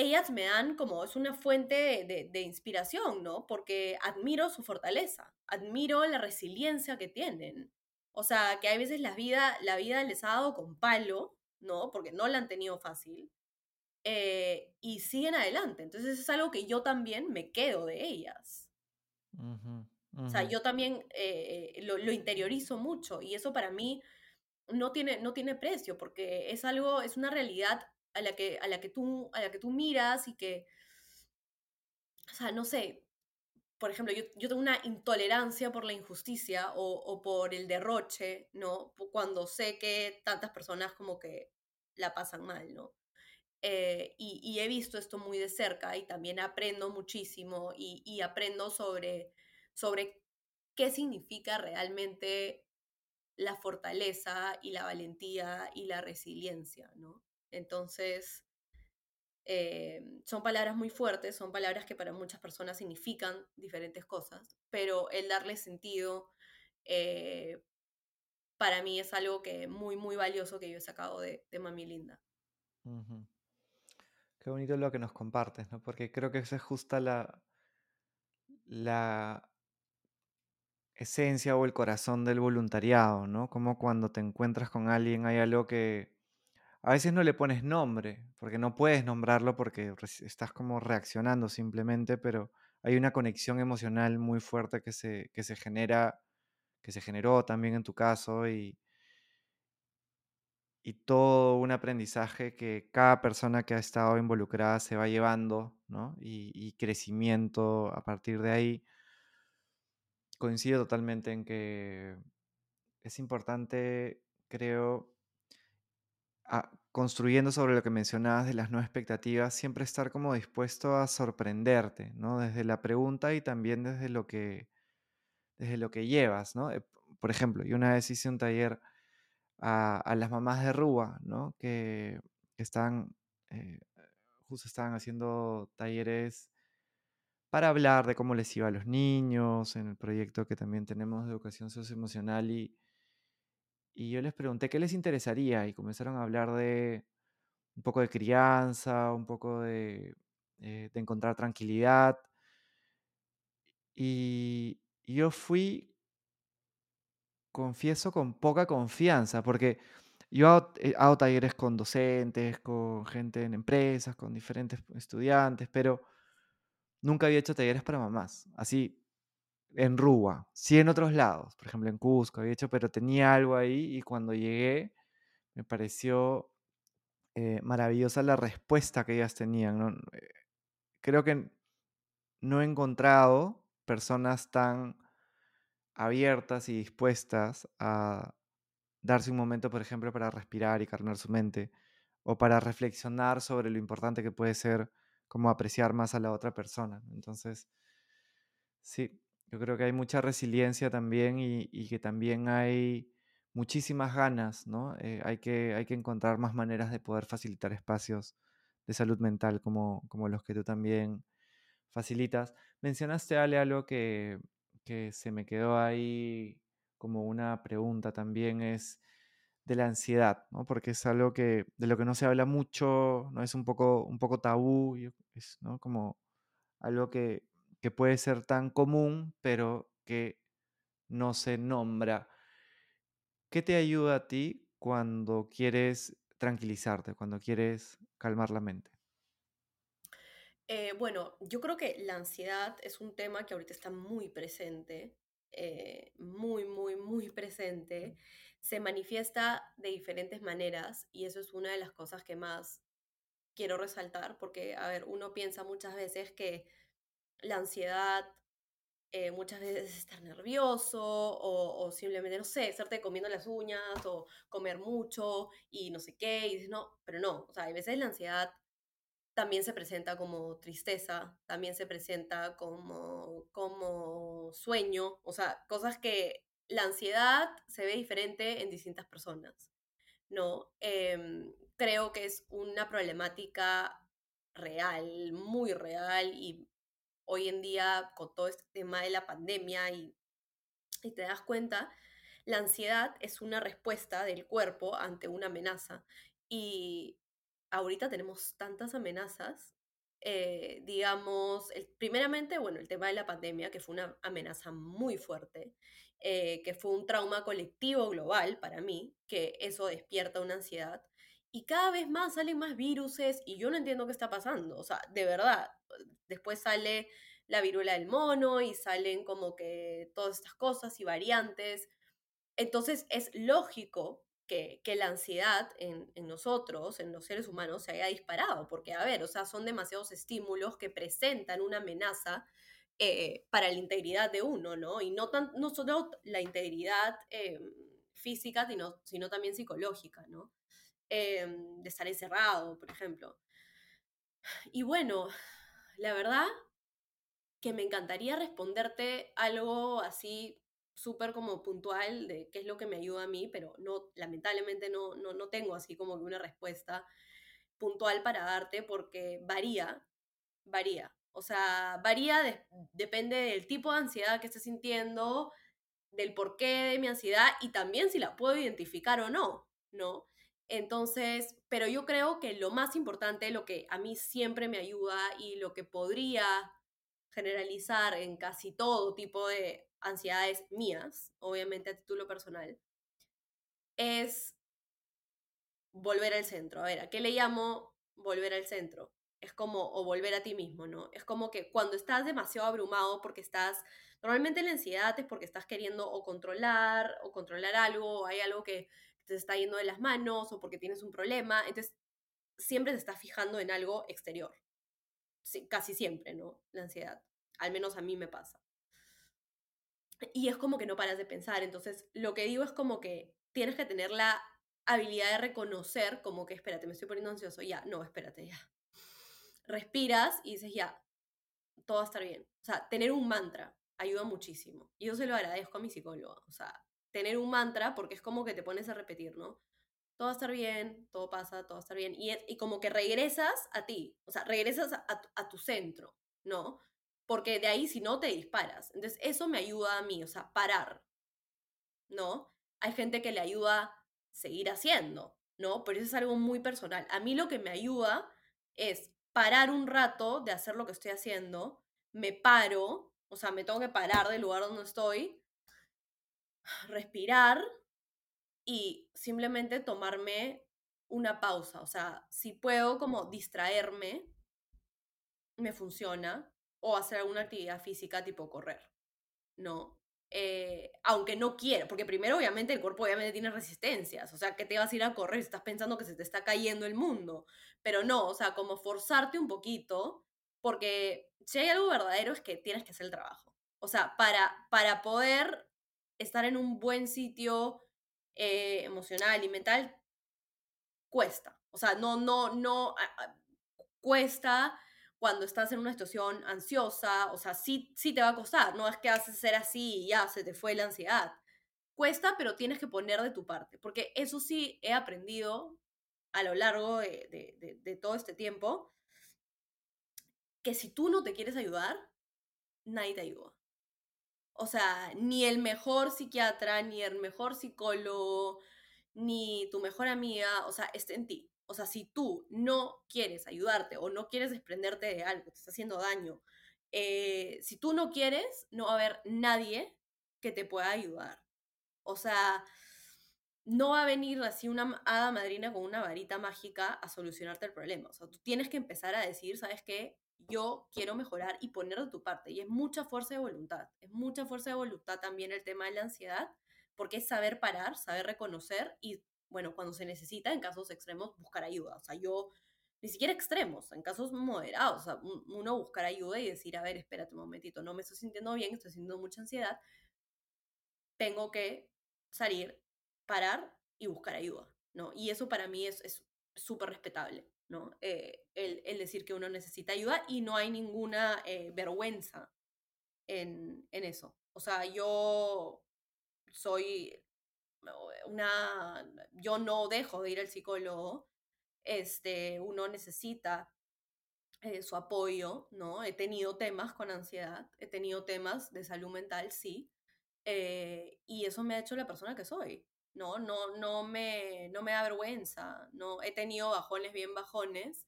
ellas me dan como, es una fuente de, de- de inspiración, ¿no? Porque admiro su fortaleza, admiro la resiliencia que tienen. O sea, que hay veces la vida, la vida les ha dado con palo, ¿no? Porque no la han tenido fácil, eh, y siguen adelante. Entonces es algo que yo también me quedo de ellas. ujú, O sea, yo también eh, lo, lo interiorizo mucho y eso para mí no tiene, no tiene precio porque es algo, es una realidad a la que, a la que, tú, a la que tú miras y que, o sea, no sé, por ejemplo, yo, yo tengo una intolerancia por la injusticia o, por el derroche, ¿no? Cuando sé que tantas personas como que la pasan mal, ¿no? Eh, y, y he visto esto muy de cerca y también aprendo muchísimo y, y aprendo sobre, sobre qué significa realmente la fortaleza y la valentía y la resiliencia, ¿no? Entonces, eh, son palabras muy fuertes, son palabras que para muchas personas significan diferentes cosas, pero el darle sentido eh, para mí es algo que muy, muy valioso que yo he sacado de, Mami Linda. Qué bonito lo que nos compartes, ¿no? Porque creo que esa es justa la, la, esencia o el corazón del voluntariado, ¿no? Como cuando te encuentras con alguien hay algo que a veces no le pones nombre, porque no puedes nombrarlo porque estás como reaccionando simplemente, pero hay una conexión emocional muy fuerte que se, que se genera, que se generó también en tu caso y, y todo un aprendizaje que cada persona que ha estado involucrada se va llevando, ¿no? Y, y crecimiento a partir de ahí. Coincido totalmente en que es importante, creo, construyendo sobre lo que mencionabas de las no expectativas, siempre estar como dispuesto a sorprenderte, ¿no? Desde la pregunta y también desde lo que, desde lo que llevas, ¿no? Eh, por ejemplo, yo una vez hice un taller a, las mamás de Rúa, ¿no? Que, están, eh, justo estaban haciendo talleres para hablar de cómo les iba a los niños, en el proyecto que también tenemos de educación socioemocional y, y yo les pregunté qué les interesaría y comenzaron a hablar de un poco de crianza, un poco de, eh, encontrar tranquilidad. Y, yo fui, confieso, con poca confianza, porque yo hago, eh, hago, talleres con docentes, con gente en empresas, con diferentes estudiantes, pero nunca había hecho talleres para mamás, así en Rúa, sí en otros lados, por ejemplo en Cusco había hecho, pero tenía algo ahí y cuando llegué me pareció eh, maravillosa la respuesta que ellas tenían. Eh, creo que no he encontrado personas tan abiertas y dispuestas a darse un momento, por ejemplo, para respirar y calmar su mente, o para reflexionar sobre lo importante que puede ser como apreciar más a la otra persona. Entonces, sí, yo creo que hay mucha resiliencia también y, que también hay muchísimas ganas, ¿no? Eh, hay, que, hay que encontrar más maneras de poder facilitar espacios de salud mental como, como los que tú también facilitas. Mencionaste, Ale, algo que, que se me quedó ahí como una pregunta también es de la ansiedad, ¿no? Porque es algo que de lo que no se habla mucho, no es un poco un poco tabú, es ¿no? como algo que, que puede ser tan común, pero que no se nombra. ¿Qué te ayuda a ti cuando quieres tranquilizarte, cuando quieres calmar la mente? Eh, bueno, yo creo que la ansiedad es un tema que ahorita está muy presente, eh, muy, muy, muy presente. Se manifiesta de diferentes maneras y eso es una de las cosas que más quiero resaltar porque, a ver, uno piensa muchas veces que la ansiedad eh, muchas veces estar nervioso o, simplemente, no sé, estarte comiendo las uñas o comer mucho y no sé qué, y dices, no, pero no, o sea, a veces la ansiedad también se presenta como tristeza, también se presenta como, como sueño, o sea, cosas que la ansiedad se ve diferente en distintas personas, ¿no? Em, creo que es una problemática real, muy real y hoy en día con todo este tema de la pandemia y, y te das cuenta, la ansiedad es una respuesta del cuerpo ante una amenaza. Y ahorita tenemos tantas amenazas, eh, digamos, primeramente, bueno, el tema de la pandemia, que fue una amenaza muy fuerte, eh, que fue un trauma colectivo global para mí, que eso despierta una ansiedad. Y cada vez más salen más viruses y yo no entiendo qué está pasando. O sea, de verdad, después sale la viruela del mono y salen como que todas estas cosas y variantes. Entonces es lógico que, la ansiedad en, nosotros, en los seres humanos, se haya disparado, porque, a ver, o sea, son demasiados estímulos que presentan una amenaza eh, para la integridad de uno, ¿no? Y no, tan, no solo la integridad eh, física, sino, sino también psicológica, ¿no? Em, de estar encerrado, por ejemplo. Y bueno, la verdad que me encantaría responderte algo así súper como puntual de qué es lo que me ayuda a mí, pero no, lamentablemente no, no, no tengo así como una respuesta puntual para darte porque varía, varía. O sea, varía, depende del tipo de ansiedad que estés sintiendo, del porqué de mi ansiedad y también si la puedo identificar o no, ¿no? Entonces, pero yo creo que lo más importante, lo que a mí siempre me ayuda y lo que podría generalizar en casi todo tipo de, ansiedades mías, obviamente a título personal, es volver al centro. A ver, ¿a qué le llamo volver al centro? Es como, o volver a ti mismo, ¿no? Es como que cuando estás demasiado abrumado porque estás, normalmente la ansiedad es porque estás queriendo o controlar, o controlar algo, o hay algo que te está yendo de las manos, o porque tienes un problema, entonces siempre te estás fijando en algo exterior. Casi siempre, ¿no? La ansiedad. Al menos a mí me pasa. Y es como que no paras de pensar. Entonces, lo que digo es como que tienes que tener la habilidad de reconocer como que, espérate, me estoy poniendo ansioso, ya, no, espérate, ya. Respiras y dices, ya, todo va a estar bien. O sea, tener un mantra ayuda muchísimo. Y yo se lo agradezco a mi psicóloga. O sea, tener un mantra porque es como que te pones a repetir, ¿no? Todo va a estar bien, todo pasa, todo va a estar bien. Y, y como que regresas a ti, o sea, regresas a, a tu centro, ¿no? Porque de ahí si no te disparas. Entonces eso me ayuda a mí, o sea, parar, ¿no? Hay gente que le ayuda seguir haciendo, ¿no? Pero eso es algo muy personal. A mí lo que me ayuda es parar un rato de hacer lo que estoy haciendo, me paro, o sea, me tengo que parar del lugar donde estoy, respirar y simplemente tomarme una pausa. O sea, si puedo como distraerme, me funciona, o hacer alguna actividad física tipo correr, ¿no? Eh, aunque no quiera, porque primero obviamente el cuerpo obviamente tiene resistencias, o sea, que te vas a ir a correr si estás pensando que se te está cayendo el mundo, pero no, o sea, como forzarte un poquito, porque si hay algo verdadero es que tienes que hacer el trabajo, o sea, para, para poder estar en un buen sitio eh, emocional y mental, cuesta, o sea, no, no, no, cuesta cuando estás en una situación ansiosa, o sea, sí, sí te va a costar, no es que haces ser así y ya se te fue la ansiedad. Cuesta, pero tienes que poner de tu parte, porque eso sí he aprendido a lo largo de, de todo este tiempo, que si tú no te quieres ayudar, nadie te ayuda. O sea, ni el mejor psiquiatra, ni el mejor psicólogo, ni tu mejor amiga, o sea, está en ti. O sea, si tú no quieres ayudarte o no quieres desprenderte de algo te está haciendo daño, eh, si tú no quieres, no va a haber nadie que te pueda ayudar. O sea, no va a venir así una hada madrina con una varita mágica a solucionarte el problema. O sea, tú tienes que empezar a decir, ¿sabes qué? Yo quiero mejorar y poner de tu parte. Y es mucha fuerza de voluntad. Es mucha fuerza de voluntad también el tema de la ansiedad, porque es saber parar, saber reconocer y bueno, cuando se necesita, en casos extremos, buscar ayuda. O sea, yo, ni siquiera extremos, en casos moderados, o sea, uno buscar ayuda y decir, a ver, espérate un momentito, no me estoy sintiendo bien, estoy sintiendo mucha ansiedad, tengo que salir, parar y buscar ayuda, ¿no? Y eso para mí es súper respetable, ¿no? Eh, el, el, decir que uno necesita ayuda y no hay ninguna eh, vergüenza en, en eso. O sea, yo soy una, yo no dejo de ir al psicólogo, este, uno necesita eh, su apoyo, ¿no? He tenido temas con ansiedad, he tenido temas de salud mental, sí, eh, y eso me ha hecho la persona que soy, ¿no? No, no, me, no me da vergüenza, ¿no? He tenido bajones bien bajones,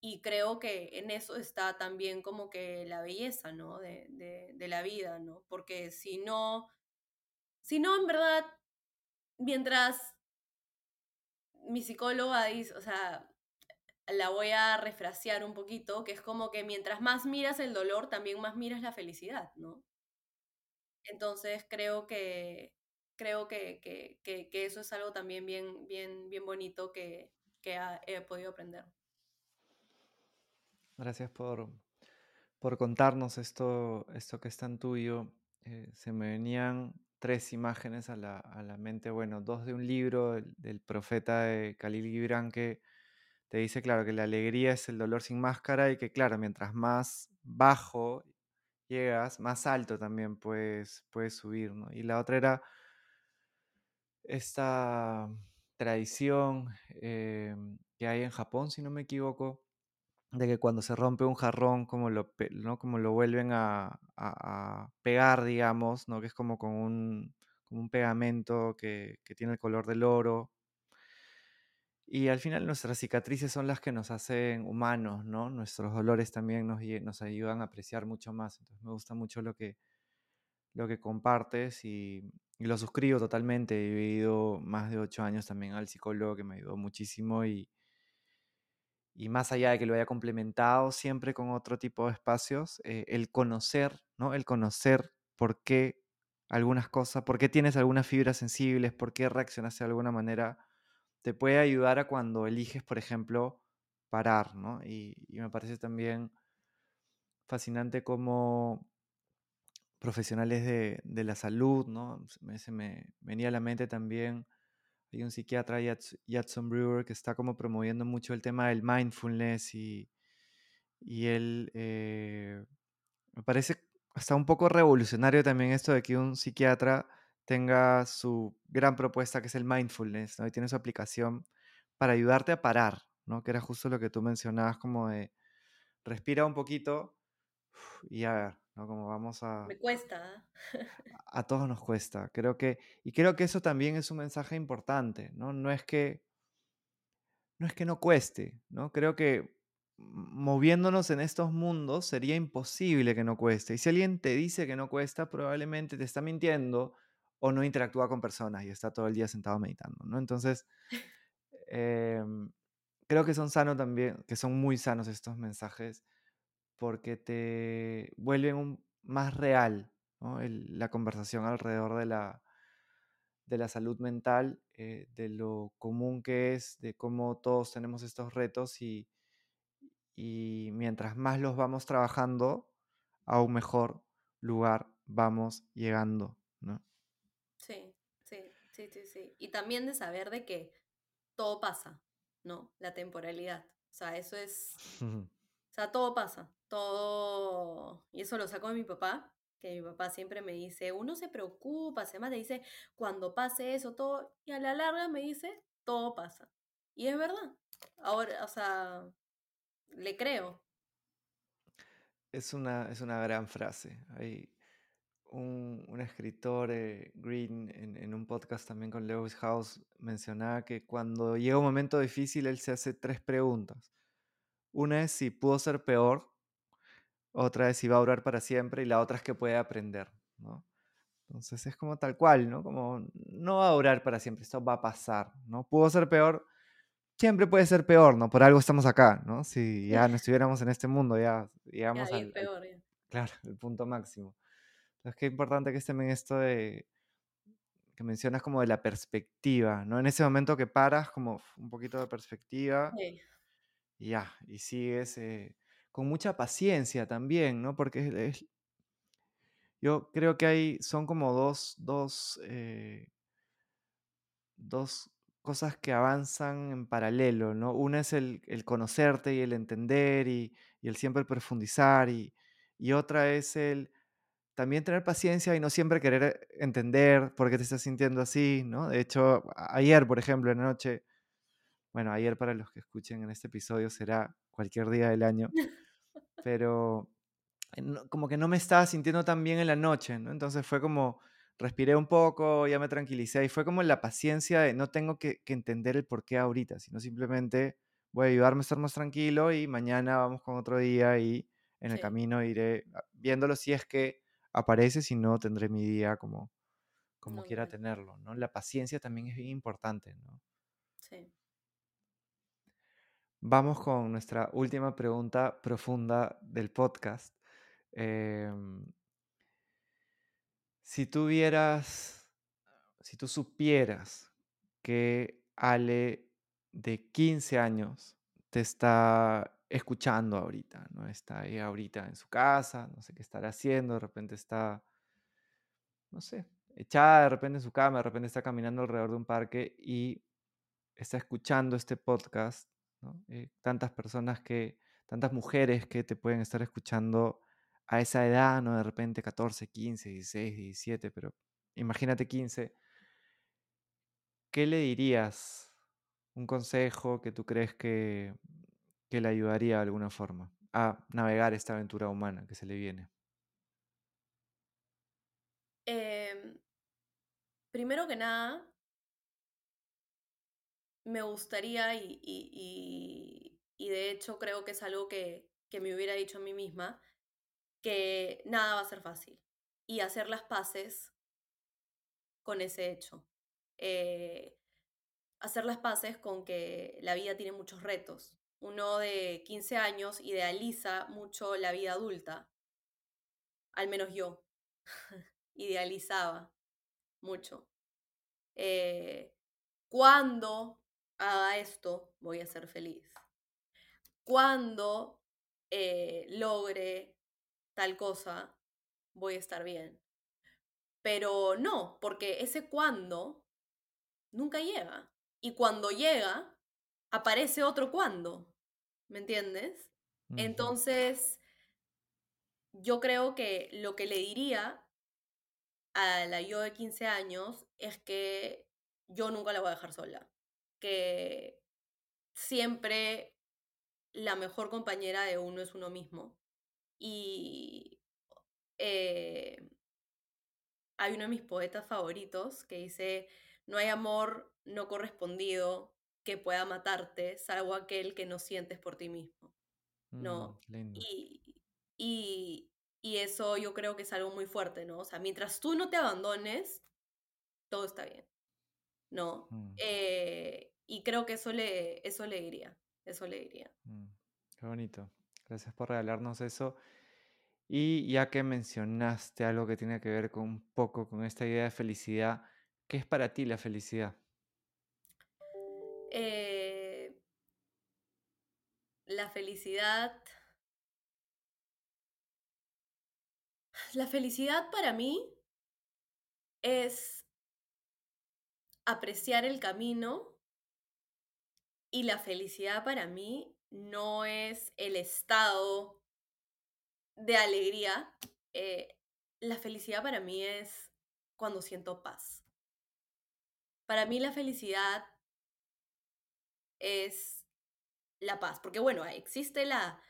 y creo que en eso está también como que la belleza, ¿no? De, de, la vida, ¿no? Porque si no, si no, en verdad, mientras mi psicóloga dice, o sea, la voy a refrasear un poquito, que es como que mientras más miras el dolor, también más miras la felicidad, ¿no? Entonces creo que creo que, que, que, eso es algo también bien, bien, bien bonito que, que he podido aprender. Gracias por, por contarnos esto, esto que es tan tuyo. Eh, se me venían tres imágenes a la, a la, mente, bueno, dos de un libro del, profeta de Khalil Gibran que te dice, claro, que la alegría es el dolor sin máscara y que, claro, mientras más bajo llegas, más alto también puedes, puedes subir, ¿no? Y la otra era esta tradición eh, que hay en Japón, si no me equivoco, de que cuando se rompe un jarrón, como lo, ¿no? como lo vuelven a, pegar, digamos, ¿no? que es como con un, un pegamento que, tiene el color del oro. Y al final nuestras cicatrices son las que nos hacen humanos, ¿no? Nuestros dolores también nos, nos ayudan a apreciar mucho más. Entonces me gusta mucho lo que, lo que compartes y, y lo suscribo totalmente. He vivido más de ocho años también al psicólogo que me ayudó muchísimo y, y más allá de que lo haya complementado siempre con otro tipo de espacios, eh, el conocer, ¿no? El conocer por qué algunas cosas, por qué tienes algunas fibras sensibles, por qué reaccionas de alguna manera, te puede ayudar a cuando eliges, por ejemplo, parar, ¿no? Y, y me parece también fascinante cómo profesionales de, la salud, ¿no? Se me, me, venía a la mente también, hay un psiquiatra, Judson Brewer, que está como promoviendo mucho el tema del mindfulness y, y él eh, me parece hasta un poco revolucionario también esto de que un psiquiatra tenga su gran propuesta que es el mindfulness, ¿no? Y tiene su aplicación para ayudarte a parar, ¿no? Que era justo lo que tú mencionabas, como de respira un poquito y a ver, ¿no? Como vamos a... Me cuesta. a todos nos cuesta. Creo que, y creo que eso también es un mensaje importante, ¿no? No es que no es que no cueste, ¿no? Creo que moviéndonos en estos mundos sería imposible que no cueste. Y si alguien te dice que no cuesta, probablemente te está mintiendo o no interactúa con personas y está todo el día sentado meditando, ¿no? Entonces, eh, creo que son sanos también, que son muy sanos estos mensajes porque te vuelven un, más real ¿no? El, la conversación alrededor de la, de la salud mental, eh, de lo común que es, de cómo todos tenemos estos retos y, y mientras más los vamos trabajando, a un mejor lugar vamos llegando, ¿no? Sí, sí, sí, sí, sí. Y también de saber de que todo pasa, ¿no? La temporalidad. O sea, eso es... Sea, todo pasa, todo... Y eso lo saco de mi papá, que mi papá siempre me dice, uno se preocupa, se más te dice, cuando pase eso, todo, y a la larga me dice, todo pasa. Y es verdad. Ahora, o sea, le creo. Es una, es una gran frase. Hay un, un escritor, eh, Green, en, en, un podcast también con Lewis House, mencionaba que cuando llega un momento difícil, él se hace tres preguntas. Una es si pudo ser peor, otra es si va a durar para siempre y la otra es que puede aprender, ¿no? Entonces es como tal cual, ¿no? Como no va a durar para siempre, esto va a pasar, ¿no? Pudo ser peor, siempre puede ser peor, ¿no? Por algo estamos acá, ¿no? Si ya no estuviéramos en este mundo, ya llegamos al, peor, ya. claro, el punto máximo. Entonces qué importante que esté en esto de que mencionas como de la perspectiva, ¿no? En ese momento que paras, como un poquito de perspectiva Sí, ya, y sigues eh, con mucha paciencia también, ¿no? Porque es, es- yo creo que hay, son como dos, dos, eh, dos cosas que avanzan en paralelo, ¿no? Una es el, el conocerte y el entender y, y el siempre profundizar y, y otra es el también tener paciencia y no siempre querer entender por qué te estás sintiendo así, ¿no? De hecho, ayer, por ejemplo, en la noche, bueno, ayer para los que escuchen en este episodio será cualquier día del año, pero eh, no- como que no me estaba sintiendo tan bien en la noche, ¿no? Entonces fue como, respiré un poco, ya me tranquilicé y fue como la paciencia de no tengo que, que entender el por qué ahorita, sino simplemente voy a ayudarme a estar más tranquilo y mañana vamos con otro día y en el camino iré ah, viéndolo si es que aparece, si no tendré mi día como, como quiera tenerlo, ¿no? La paciencia también es bien importante, ¿no? Sí. Vamos con nuestra última pregunta profunda del podcast. Em, si tuvieras, si tú supieras que Ale de 15 años te está escuchando ahorita, ¿no? Está ahí ahorita en su casa, no sé qué estará haciendo, de repente está, no sé, echada de repente en su cama, de repente está caminando alrededor de un parque y está escuchando este podcast, Eh, tantas personas que, tantas mujeres que te pueden estar escuchando a esa edad, ¿no? De repente 14, 15, 16, 17, pero imagínate 15, ¿qué le dirías? Un consejo que tú crees que, que le ayudaría de alguna forma a navegar esta aventura humana que se le viene. Em, primero que nada, me gustaría y, y- y- y de hecho creo que es algo que, que me hubiera dicho a mí misma, que nada va a ser fácil. y hacer las paces con ese hecho. Eh, hacer las paces con que la vida tiene muchos retos. Uno de 15 años idealiza mucho la vida adulta, al menos yo, idealizaba mucho. Eh, cuando haga esto, voy a ser feliz. Cuando eh, logre tal cosa, voy a estar bien. Pero no, porque ese cuando nunca llega. Y cuando llega, aparece otro cuando. ¿Me entiendes? Entonces, yo creo que lo que le diría a la yo de 15 años es que yo nunca la voy a dejar sola. Que siempre la mejor compañera de uno es uno mismo. Y eh, hay uno de mis poetas favoritos que dice, no hay amor no correspondido que pueda matarte, salvo aquel que no sientes por ti mismo. ¿No? Mm, y, y, y, eso yo creo que es algo muy fuerte, ¿no? O sea, mientras tú no te abandones, todo está bien. ¿No? mm. Eh, y creo que eso le, eso le diría. Eso le diría. Mm, qué bonito. Gracias por regalarnos eso. Y ya que mencionaste algo que tiene que ver con un poco con esta idea de felicidad, ¿qué es para ti la felicidad? Eh, la felicidad. La felicidad para mí es apreciar el camino y la felicidad para mí no es el estado de alegría. Eh, la felicidad para mí es cuando siento paz. Para mí la felicidad es la paz, porque bueno, existe la,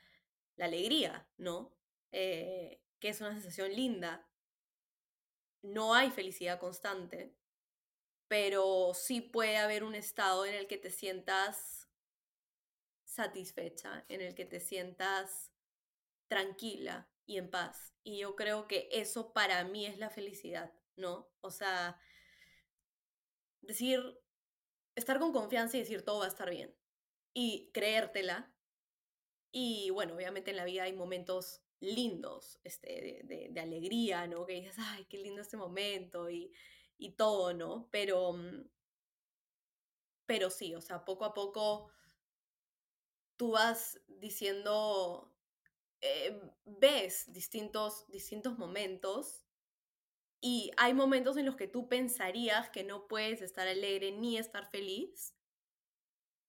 la alegría, ¿no? Eh, que es una sensación linda. No hay felicidad constante, pero sí puede haber un estado en el que te sientas satisfecha, en el que te sientas tranquila y en paz. Y yo creo que eso para mí es la felicidad, ¿no? O sea, decir, estar con confianza y decir todo va a estar bien. Y creértela. Y bueno, obviamente en la vida hay momentos lindos, este, de, alegría, ¿no? Que dices, ay, qué lindo este momento y, y todo, ¿no? Pero, mm, pero sí, o sea, poco a poco tú vas diciendo, eh, ves distintos, distintos momentos y hay momentos en los que tú pensarías que no puedes estar alegre ni estar feliz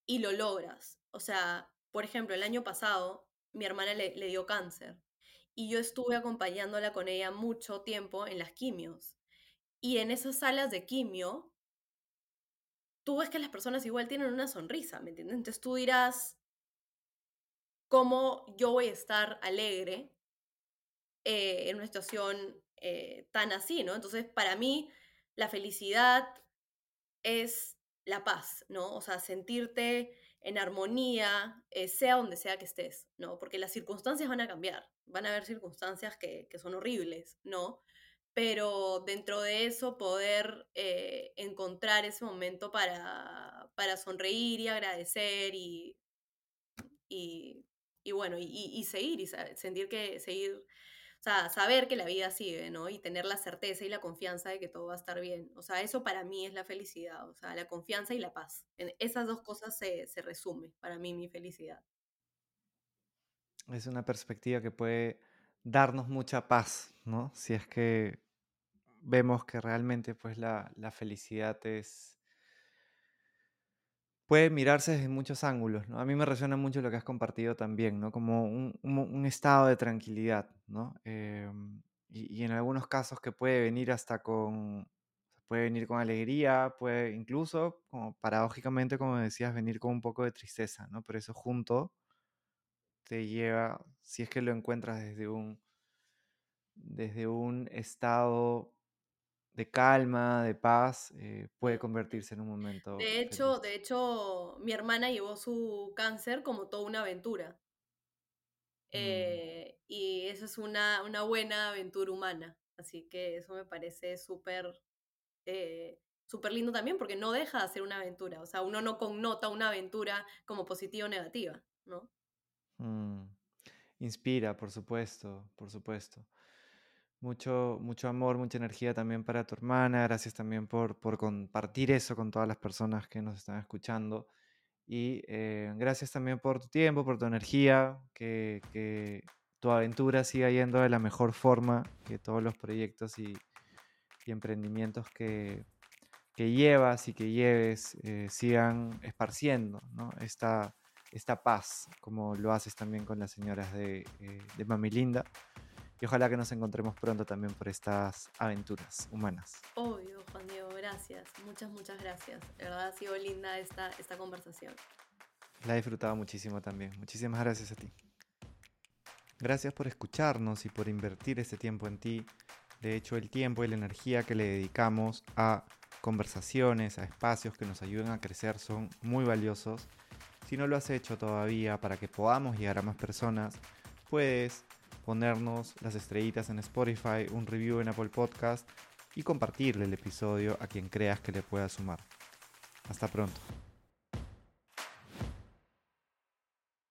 y lo logras. O sea, por ejemplo, el año pasado mi hermana le, le dio cáncer y yo estuve acompañándola con ella mucho tiempo en las quimios. Y en esas salas de quimio, tú ves que las personas igual tienen una sonrisa, ¿me entiendes? Entonces tú dirás, ¿cómo yo voy a estar alegre eh, en una situación eh, tan así, ¿no? Entonces, para mí, la felicidad es la paz, ¿no? O sea, sentirte en armonía, eh, sea donde sea que estés, ¿no? Porque las circunstancias van a cambiar, van a haber circunstancias que, que son horribles, ¿no? Pero dentro de eso poder encontrar ese momento para, para sonreír y agradecer y, y, y bueno, y, seguir y sentir que seguir o sea, saber que la vida sigue, ¿no? Y tener la certeza y la confianza de que todo va a estar bien. O sea, eso para mí es la felicidad, o sea, la confianza y la paz. En esas dos cosas se, se resume para mí mi felicidad. Es una perspectiva que puede darnos mucha paz, ¿no? Si es que vemos que realmente pues la, la felicidad es puede mirarse desde muchos ángulos, ¿no? A mí me resuena mucho lo que has compartido también, ¿no? Como un, un, estado de tranquilidad, ¿no? Em, y, y, en algunos casos que puede venir hasta con, puede venir con alegría, puede incluso, como paradójicamente, como decías, venir con un poco de tristeza, ¿no? Pero eso junto te lleva, si es que lo encuentras desde un, desde un estado de calma, de paz, eh, puede convertirse en un momento. De hecho, de hecho, mi hermana llevó su cáncer como toda una aventura. Mm. Eh, y eso es una, una, buena aventura humana Así que eso me parece súper eh, súper lindo también porque no deja de ser una aventura. O sea, uno no connota una aventura como positiva o negativa, ¿no? Mm. Inspira, por supuesto, por supuesto. Mucho, mucho amor, mucha energía también para tu hermana. Gracias también por, por compartir eso con todas las personas que nos están escuchando. Y eh, gracias también por tu tiempo, por tu energía, que, que, tu aventura siga yendo de la mejor forma, que todos los proyectos y, y emprendimientos que, que, llevas y que lleves eh, sigan esparciendo ¿no? esta, esta paz, como lo haces también con las señoras de, eh, de Mami Linda. Y ojalá que nos encontremos pronto también por estas aventuras humanas. Obvio, Juan Diego, gracias. Muchas, muchas gracias. De verdad ha sido linda esta, esta conversación. La he disfrutado muchísimo también. Muchísimas gracias a ti. Gracias por escucharnos y por invertir este tiempo en ti. De hecho, el tiempo y la energía que le dedicamos a conversaciones, a espacios que nos ayudan a crecer son muy valiosos. Si no lo has hecho todavía para que podamos llegar a más personas, puedes ponernos las estrellitas en Spotify, un review en Apple Podcast y compartirle el episodio a quien creas que le pueda sumar. Hasta pronto.